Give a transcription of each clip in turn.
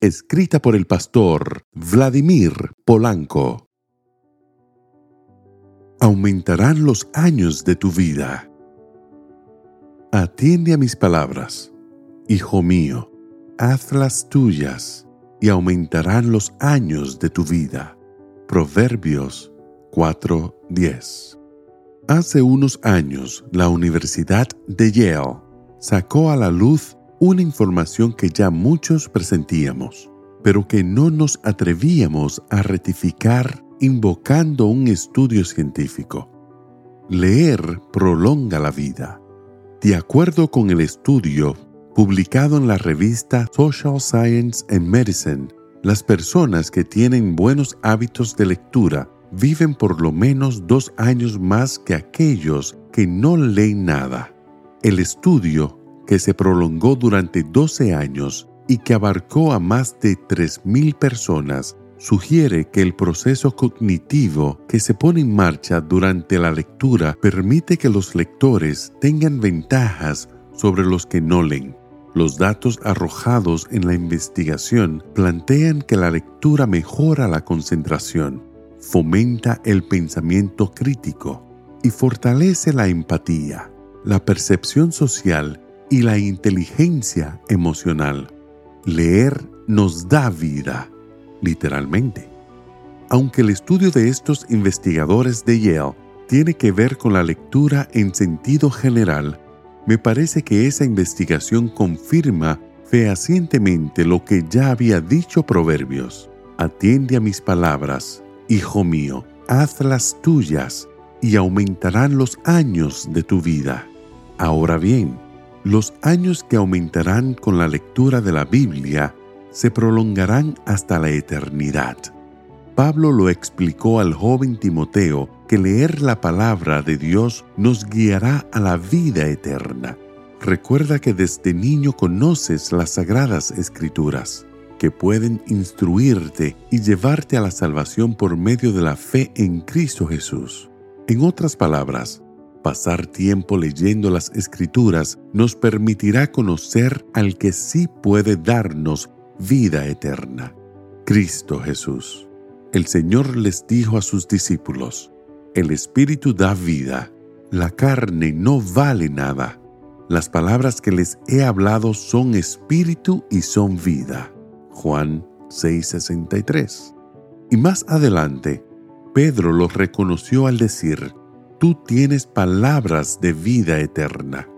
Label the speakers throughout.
Speaker 1: escrita por el pastor Vladimir Polanco. Aumentarán los años de tu vida. Atiende a mis palabras, hijo mío, hazlas tuyas y aumentarán los años de tu vida. Proverbios 4:10 Hace unos años, la Universidad de Yale sacó a la luz una información que ya muchos presentíamos, pero que no nos atrevíamos a rectificar invocando un estudio científico. Leer prolonga la vida. De acuerdo con el estudio publicado en la revista Social Science and Medicine, las personas que tienen buenos hábitos de lectura viven por lo menos dos años más que aquellos que no leen nada. El estudio que se prolongó durante 12 años y que abarcó a más de 3.000 personas, sugiere que el proceso cognitivo que se pone en marcha durante la lectura permite que los lectores tengan ventajas sobre los que no leen. Los datos arrojados en la investigación plantean que la lectura mejora la concentración, fomenta el pensamiento crítico y fortalece la empatía, la percepción social y la inteligencia emocional. Leer nos da vida, literalmente. Aunque el estudio de estos investigadores de Yale tiene que ver con la lectura en sentido general, me parece que esa investigación confirma fehacientemente lo que ya había dicho Proverbios. Atiende a mis palabras, hijo mío, hazlas tuyas y aumentarán los años de tu vida. Ahora bien, los años que aumentarán con la lectura de la Biblia se prolongarán hasta la eternidad. Pablo lo explicó al joven Timoteo que leer la palabra de Dios nos guiará a la vida eterna. Recuerda que desde niño conoces las sagradas escrituras, que pueden instruirte y llevarte a la salvación por medio de la fe en Cristo Jesús. En otras palabras, Pasar tiempo leyendo las escrituras nos permitirá conocer al que sí puede darnos vida eterna, Cristo Jesús. El Señor les dijo a sus discípulos, el Espíritu da vida, la carne no vale nada. Las palabras que les he hablado son espíritu y son vida. Juan 6:63. Y más adelante, Pedro los reconoció al decir, tú tienes palabras de vida eterna.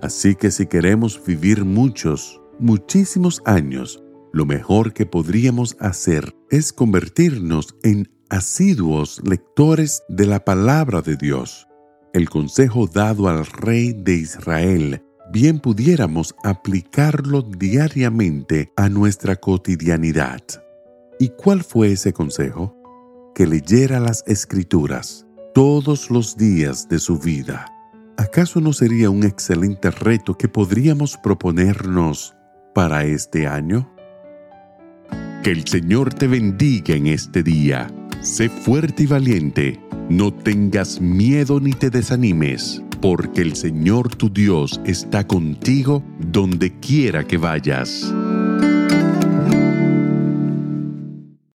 Speaker 1: Así que si queremos vivir muchos, muchísimos años, lo mejor que podríamos hacer es convertirnos en asiduos lectores de la palabra de Dios. El consejo dado al rey de Israel, bien pudiéramos aplicarlo diariamente a nuestra cotidianidad. ¿Y cuál fue ese consejo? Que leyera las escrituras todos los días de su vida. ¿Acaso no sería un excelente reto que podríamos proponernos para este año? Que el Señor te bendiga en este día. Sé fuerte y valiente. No tengas miedo ni te desanimes, porque el Señor tu Dios está contigo donde quiera que vayas.